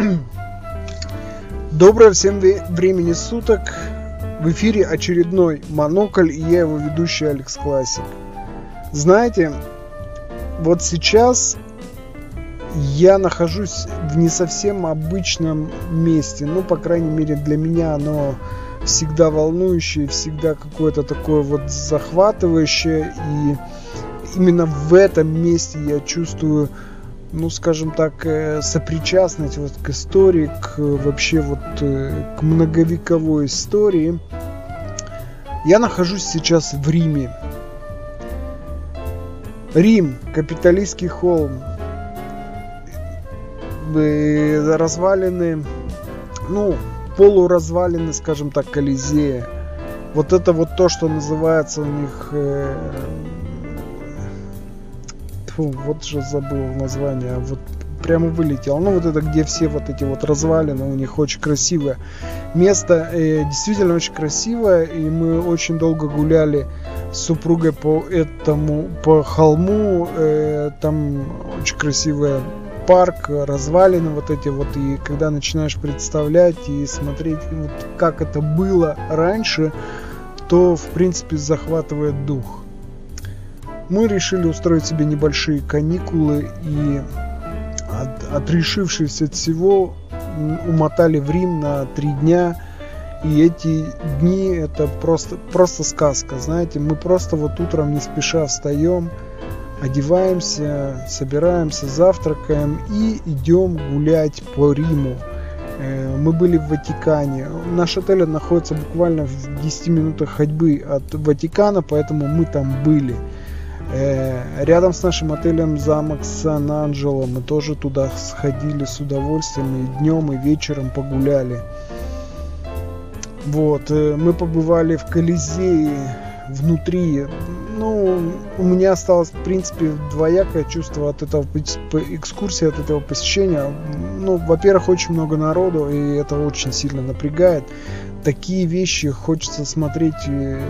Доброе всем времени суток. В эфире очередной Монокль и я его ведущий Алекс Классик. Знаете, вот сейчас я нахожусь в не совсем обычном месте. Ну, по крайней мере, для меня оно всегда волнующее, всегда какое-то такое вот захватывающее. И именно в этом месте я чувствую ну, скажем так, э, сопричастность вот к истории, к вообще вот э, к многовековой истории. Я нахожусь сейчас в Риме. Рим, капиталистский холм, э, развалины, ну, полуразвалины, скажем так, Колизея. Вот это вот то, что называется у них Фу, вот же забыл название. Вот прямо вылетел. Ну, вот это, где все вот эти вот развалины, у них очень красивое место. Э, действительно очень красивое. И мы очень долго гуляли с супругой по этому, по холму. Э, там очень красивый парк, развалины вот эти вот. И когда начинаешь представлять и смотреть, вот, как это было раньше, то, в принципе, захватывает дух мы решили устроить себе небольшие каникулы и, от, отрешившись от всего, умотали в Рим на три дня. И эти дни это просто, просто сказка. Знаете, мы просто вот утром не спеша встаем, одеваемся, собираемся, завтракаем и идем гулять по Риму. Э, мы были в Ватикане. Наш отель находится буквально в 10 минутах ходьбы от Ватикана, поэтому мы там были. Э, рядом с нашим отелем замок Сан-Анджело. Мы тоже туда сходили с удовольствием и днем, и вечером погуляли. Вот, э, мы побывали в Колизее внутри. Ну, у меня осталось, в принципе, двоякое чувство от этого экскурсии, от этого посещения. Ну, во-первых, очень много народу, и это очень сильно напрягает. Такие вещи хочется смотреть э,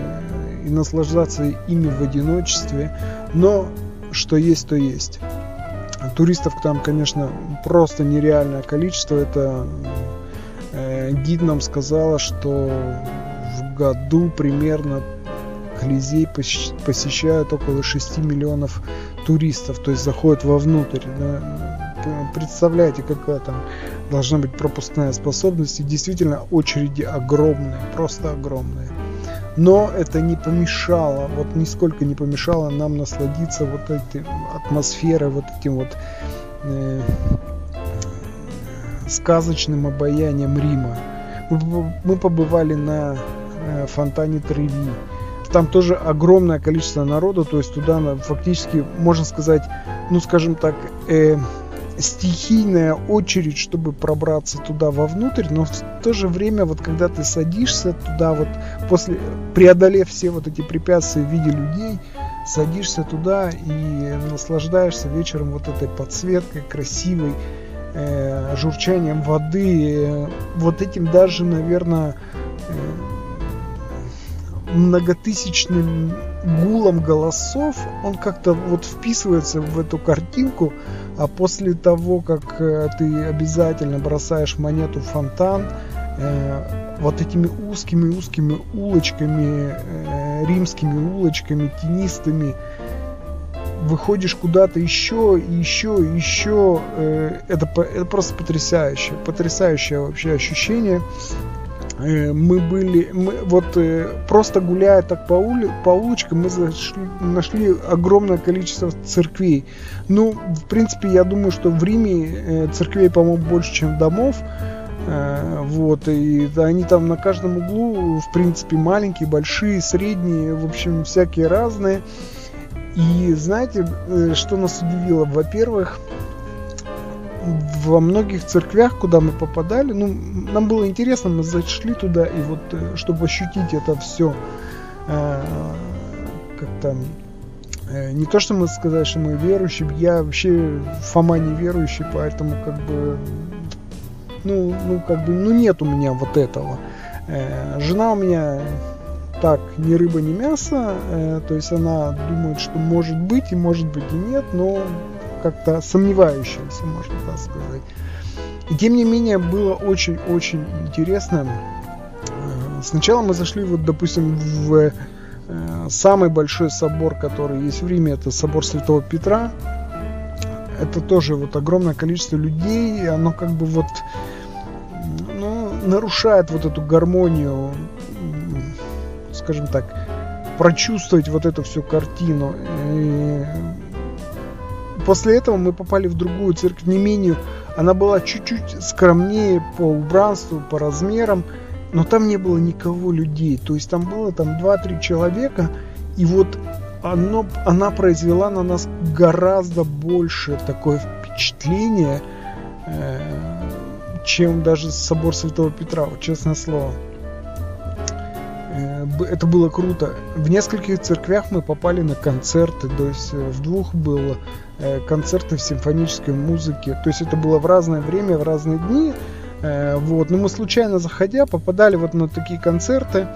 и наслаждаться ими в одиночестве. Но что есть, то есть. Туристов там, конечно, просто нереальное количество. Это э, гид нам сказала, что в году примерно Колизей посещают около 6 миллионов туристов, то есть заходят вовнутрь. Да? Представляете, какая там должна быть пропускная способность. И действительно очереди огромные, просто огромные. Но это не помешало, вот нисколько не помешало нам насладиться вот этой атмосферой, вот этим вот э, сказочным обаянием Рима. Мы побывали на э, фонтане Треви там тоже огромное количество народу, то есть туда фактически, можно сказать, ну скажем так, э, стихийная очередь, чтобы пробраться туда вовнутрь, но в то же время, вот когда ты садишься туда, вот после, преодолев все вот эти препятствия в виде людей, садишься туда и наслаждаешься вечером вот этой подсветкой красивой, э, журчанием воды, э, вот этим даже, наверное, э, многотысячным гулом голосов, он как-то вот вписывается в эту картинку, а после того, как э, ты обязательно бросаешь монету в фонтан, э, вот этими узкими-узкими улочками, э, римскими улочками, тенистыми, выходишь куда-то еще и еще и еще, э, это, это просто потрясающе, потрясающее вообще ощущение. Э, мы были, мы вот э, просто гуляя так по, ули, по улочкам, мы зашли, нашли огромное количество церквей. Ну, в принципе, я думаю, что в Риме э, церквей, по-моему, больше, чем домов. Вот, и они там на каждом углу, в принципе, маленькие, большие, средние, в общем, всякие разные. И знаете, что нас удивило? Во-первых, во многих церквях, куда мы попадали, ну, нам было интересно, мы зашли туда, и вот, э, чтобы ощутить это все, э, как-то, э, не то, что мы сказать, что мы верующие, я вообще Фома не верующий, поэтому, как бы, ну, ну, как бы, ну, нет у меня вот этого. Э, жена у меня так, ни рыба, ни мясо, э, то есть она думает, что может быть и может быть и нет, но как-то сомневающимся, можно так сказать. И тем не менее было очень-очень интересно. Э, сначала мы зашли, вот, допустим, в э, самый большой собор, который есть в Риме, это собор Святого Петра. Это тоже вот огромное количество людей, и оно как бы вот ну, нарушает вот эту гармонию, скажем так, прочувствовать вот эту всю картину. И после этого мы попали в другую церковь, не менее, она была чуть-чуть скромнее по убранству, по размерам, но там не было никого людей. То есть там было там 2-3 человека, и вот оно, она произвела на нас гораздо больше такое впечатление, э, чем даже собор Святого Петра, вот, честное слово. Э, это было круто. В нескольких церквях мы попали на концерты, то есть э, в двух было концерты в симфонической музыке. То есть это было в разное время, в разные дни. Вот. Но мы случайно заходя попадали вот на такие концерты.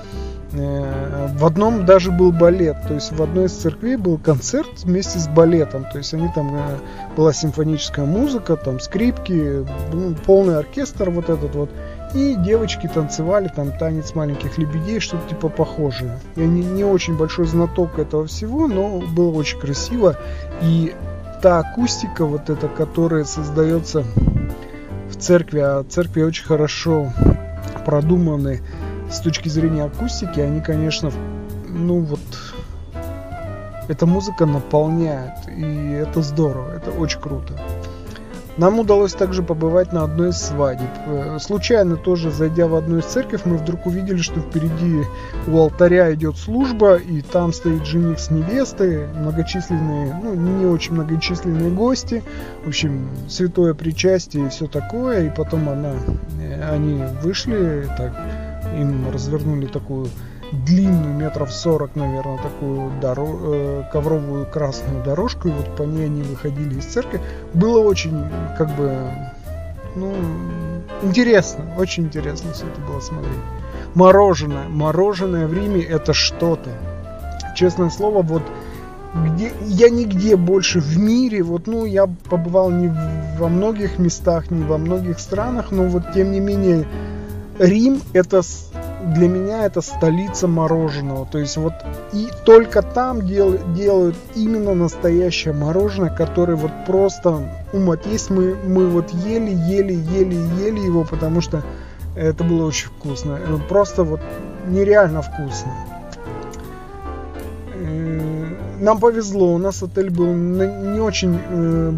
В одном даже был балет, то есть в одной из церквей был концерт вместе с балетом, то есть они там была симфоническая музыка, там скрипки, ну, полный оркестр вот этот вот. И девочки танцевали там танец маленьких лебедей, что-то типа похожее. Я не, не очень большой знаток этого всего, но было очень красиво. И та акустика вот эта, которая создается в церкви, а церкви очень хорошо продуманы с точки зрения акустики, они, конечно, ну вот, эта музыка наполняет, и это здорово, это очень круто. Нам удалось также побывать на одной из свадеб. Э, случайно тоже зайдя в одну из церковь, мы вдруг увидели, что впереди у алтаря идет служба, и там стоит жених с невестой, многочисленные, ну не очень многочисленные гости, в общем, святое причастие и все такое, и потом она, э, они вышли, так, им развернули такую длинную, метров сорок, наверное, такую доро- э, ковровую красную дорожку, и вот по ней они выходили из церкви. Было очень, как бы, ну, интересно, очень интересно все это было смотреть. Мороженое, мороженое в Риме это что-то. Честное слово, вот где, я нигде больше в мире, вот, ну, я побывал не во многих местах, не во многих странах, но вот, тем не менее, Рим это для меня это столица мороженого. То есть вот и только там дел, делают именно настоящее мороженое, которое вот просто умот есть. Мы, мы вот ели, ели, ели, ели его, потому что это было очень вкусно. Просто вот нереально вкусно. Э, нам повезло, у нас отель был не очень э,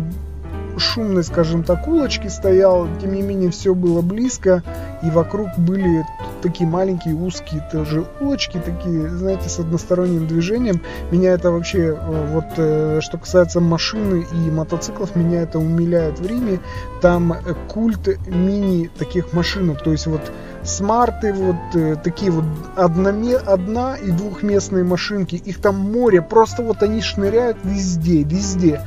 шумной, скажем так, улочки стоял, тем не менее все было близко, и вокруг были такие маленькие узкие тоже улочки, такие, знаете, с односторонним движением. Меня это вообще, э, вот э, что касается машины и мотоциклов, меня это умиляет в Риме. Там э, культ мини таких машинок, то есть вот смарты, вот э, такие вот одноме, одна и двухместные машинки, их там море, просто вот они шныряют везде, везде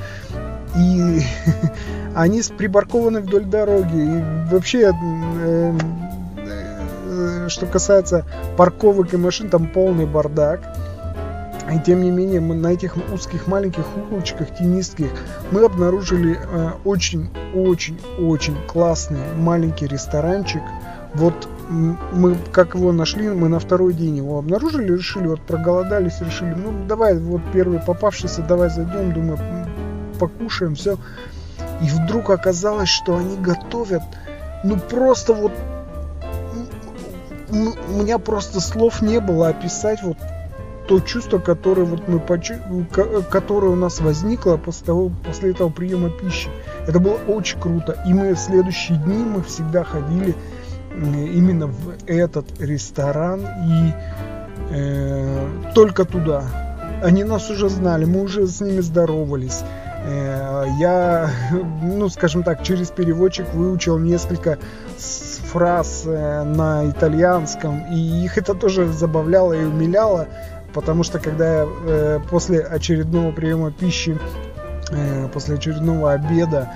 и они припаркованы вдоль дороги. И вообще, э, э, что касается парковок и машин, там полный бардак. И тем не менее, мы на этих узких маленьких улочках тенистских мы обнаружили очень-очень-очень э, классный маленький ресторанчик. Вот мы как его нашли, мы на второй день его обнаружили, решили, вот проголодались, решили, ну давай, вот первый попавшийся, давай зайдем, думаю, покушаем, все. И вдруг оказалось, что они готовят, ну просто вот, у меня просто слов не было описать вот то чувство, которое вот мы почу... которое у нас возникло после того, после этого приема пищи. Это было очень круто. И мы в следующие дни мы всегда ходили именно в этот ресторан и э, только туда. Они нас уже знали, мы уже с ними здоровались. Э, я, ну, скажем так, через переводчик выучил несколько фраз э, на итальянском, и их это тоже забавляло и умиляло, потому что когда я э, после очередного приема пищи, после очередного обеда,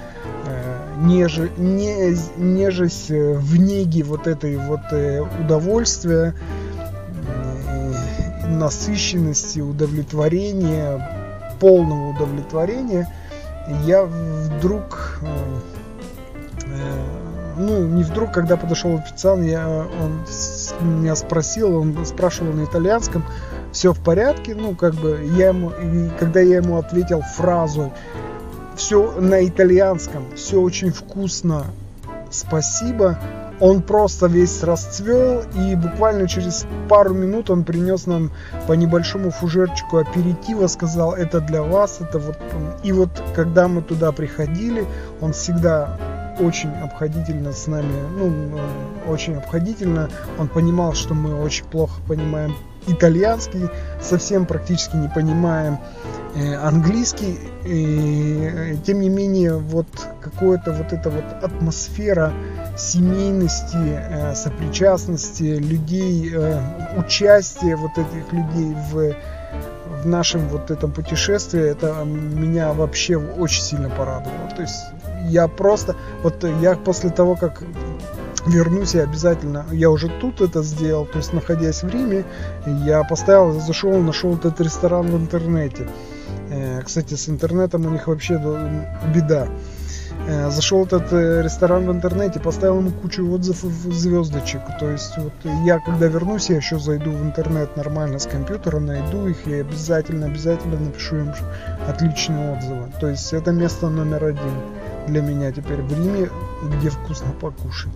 неж, не, нежесть в неге вот этой вот удовольствия, насыщенности, удовлетворения, полного удовлетворения, я вдруг э, ну, не вдруг, когда подошел официант, я, он меня спросил, он спрашивал на итальянском, все в порядке, ну, как бы, я ему, и когда я ему ответил фразу, все на итальянском, все очень вкусно, спасибо, он просто весь расцвел, и буквально через пару минут он принес нам по небольшому фужерчику аперитива, сказал, это для вас, это вот... И вот, когда мы туда приходили, он всегда очень обходительно с нами, ну, очень обходительно. Он понимал, что мы очень плохо понимаем итальянский, совсем практически не понимаем э, английский. И, э, тем не менее, вот какая-то вот эта вот атмосфера семейности, э, сопричастности людей, э, участия вот этих людей в, в нашем вот этом путешествии, это меня вообще очень сильно порадовало. То есть я просто, вот я после того, как вернусь, я обязательно, я уже тут это сделал, то есть находясь в Риме, я поставил, зашел, нашел этот ресторан в интернете. Э, кстати, с интернетом у них вообще беда. Э, зашел этот э, ресторан в интернете, поставил ему кучу отзывов звездочек. То есть вот я когда вернусь, я еще зайду в интернет нормально с компьютера, найду их и обязательно, обязательно напишу им отличные отзывы. То есть это место номер один для меня теперь в Риме, где вкусно покушать.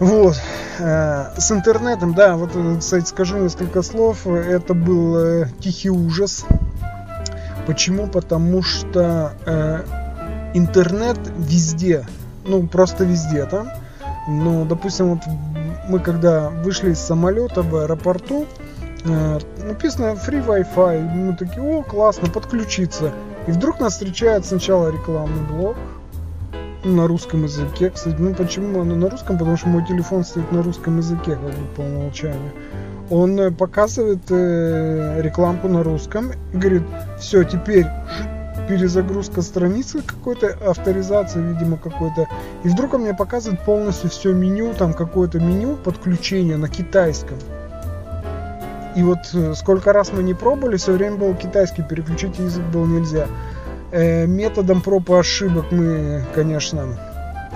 Вот. Э, с интернетом, да, вот, кстати, скажу несколько слов. Это был тихий ужас. Почему? Потому что интернет везде, ну просто везде там. Ну, допустим, вот мы когда вышли из самолета в аэропорту, э, написано free Wi-Fi, мы такие, о, классно, подключиться. И вдруг нас встречает сначала рекламный блок на русском языке. Кстати, ну почему оно на русском? Потому что мой телефон стоит на русском языке, как бы по умолчанию. Он э, показывает э, рекламку на русском и говорит, все, теперь перезагрузка страницы какой-то, авторизация, видимо, какой-то. И вдруг он мне показывает полностью все меню, там какое-то меню подключения на китайском. И вот э, сколько раз мы не пробовали, все время был китайский, переключить язык было нельзя. Э, методом проб и ошибок мы, конечно,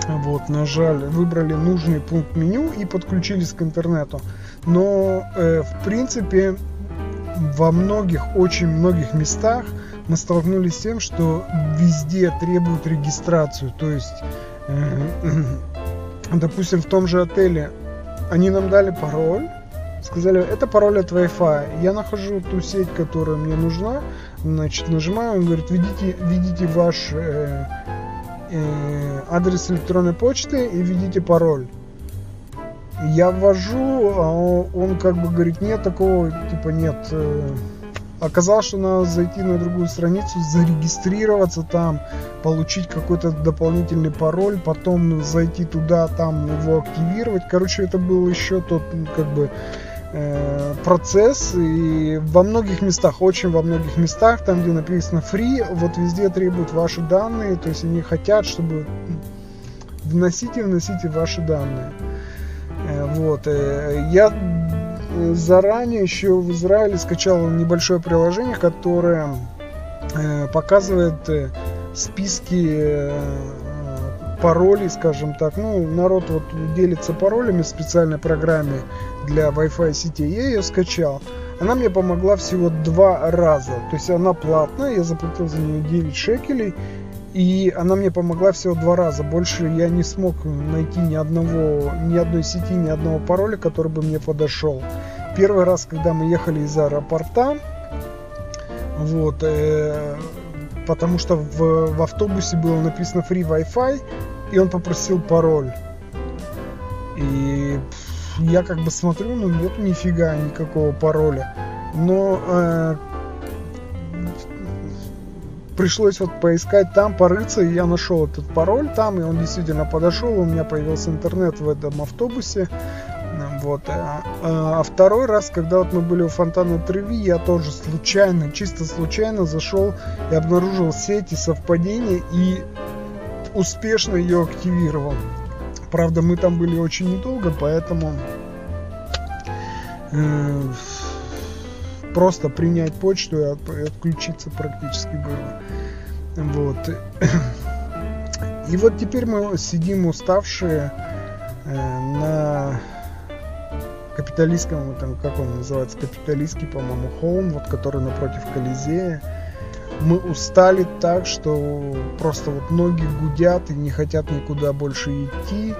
вот, нажали, выбрали нужный пункт меню и подключились к интернету. Но, э, в принципе, во многих, очень многих местах мы столкнулись с тем, что везде требуют регистрацию. То есть, э, допустим, в том же отеле они нам дали пароль, сказали, это пароль от Wi-Fi. Я нахожу ту сеть, которая мне нужна, значит, нажимаю, он говорит, введите, введите ваш э, э, адрес электронной почты и введите пароль. Я ввожу, а он, как бы говорит, нет такого, типа нет, э, Оказалось, что надо зайти на другую страницу, зарегистрироваться там, получить какой-то дополнительный пароль, потом зайти туда, там его активировать. Короче, это был еще тот, как бы, э, процесс и во многих местах, очень во многих местах, там где написано free, вот везде требуют ваши данные, то есть они хотят, чтобы вносите, вносите ваши данные. Э, вот. Э, я заранее еще в Израиле скачал небольшое приложение, которое э, показывает э, списки э, паролей, скажем так. Ну, народ вот делится паролями в специальной программе для Wi-Fi сети. Я ее скачал. Она мне помогла всего два раза. То есть она платная, я заплатил за нее 9 шекелей. И она мне помогла всего два раза. Больше я не смог найти ни одного, ни одной сети, ни одного пароля, который бы мне подошел. Первый раз, когда мы ехали из аэропорта, вот, э, потому что в, в автобусе было написано free Wi-Fi, и он попросил пароль. И я как бы смотрю, ну нет нифига никакого пароля. Но э, пришлось вот поискать там, порыться, и я нашел этот пароль там, и он действительно подошел, у меня появился интернет в этом автобусе, вот. А, а второй раз, когда вот мы были у фонтана Треви, я тоже случайно, чисто случайно зашел и обнаружил сети совпадения и успешно ее активировал. Правда, мы там были очень недолго, поэтому э, просто принять почту и отключиться практически было. Вот. И вот теперь мы сидим уставшие э, на капиталистском, там, как он называется, капиталистский, по-моему, холм, вот который напротив Колизея. Мы устали так, что просто вот ноги гудят и не хотят никуда больше идти.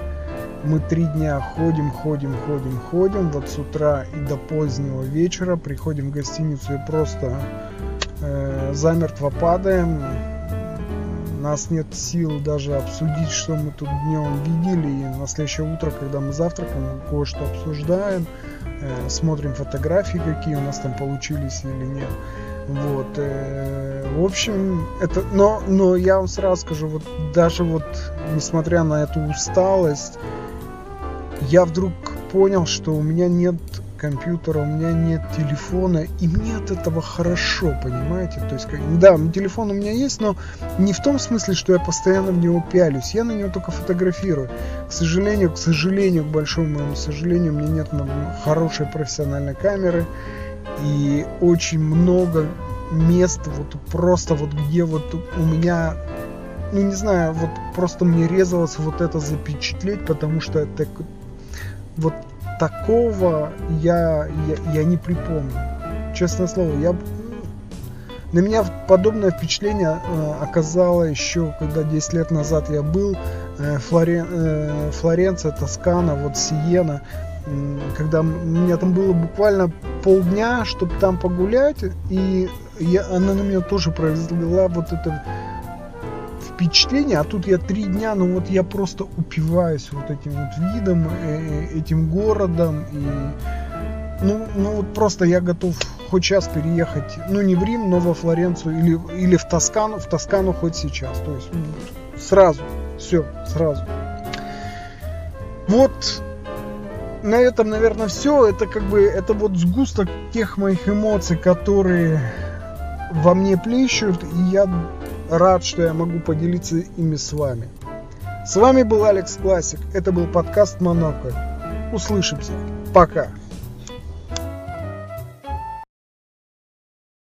Мы три дня ходим, ходим, ходим, ходим, вот с утра и до позднего вечера приходим в гостиницу и просто э, замертво падаем. Нас нет сил даже обсудить, что мы тут днем видели. И на следующее утро, когда мы завтракаем, кое-что обсуждаем, э, смотрим фотографии, какие у нас там получились или нет. Вот, э, в общем, это, но, но я вам сразу скажу, вот даже вот, несмотря на эту усталость, я вдруг понял, что у меня нет компьютера, у меня нет телефона, и мне от этого хорошо, понимаете? То есть, как, да, телефон у меня есть, но не в том смысле, что я постоянно в него пялюсь, я на него только фотографирую. К сожалению, к сожалению, к большому моему сожалению, у меня нет хорошей профессиональной камеры, и очень много мест, вот просто вот где вот у меня ну не знаю, вот просто мне резалось вот это запечатлеть, потому что это вот такого я, я, я не припомню. Честное слово, я на меня подобное впечатление э, оказало еще, когда 10 лет назад я был э, Флорен, э, Флоренция, Тоскана, вот Сиена, когда у меня там было буквально полдня, чтобы там погулять, и я, она на меня тоже произвела вот это впечатление, а тут я три дня, ну вот я просто упиваюсь вот этим вот видом, э, э, этим городом, и ну, ну вот просто я готов хоть сейчас переехать, ну не в Рим, но во Флоренцию или, или в Тоскану, в Тоскану хоть сейчас, то есть сразу, все, сразу. Вот на этом, наверное, все. Это как бы, это вот сгусток тех моих эмоций, которые во мне плещут, и я рад, что я могу поделиться ими с вами. С вами был Алекс Классик. Это был подкаст Монокль. Услышимся. Пока.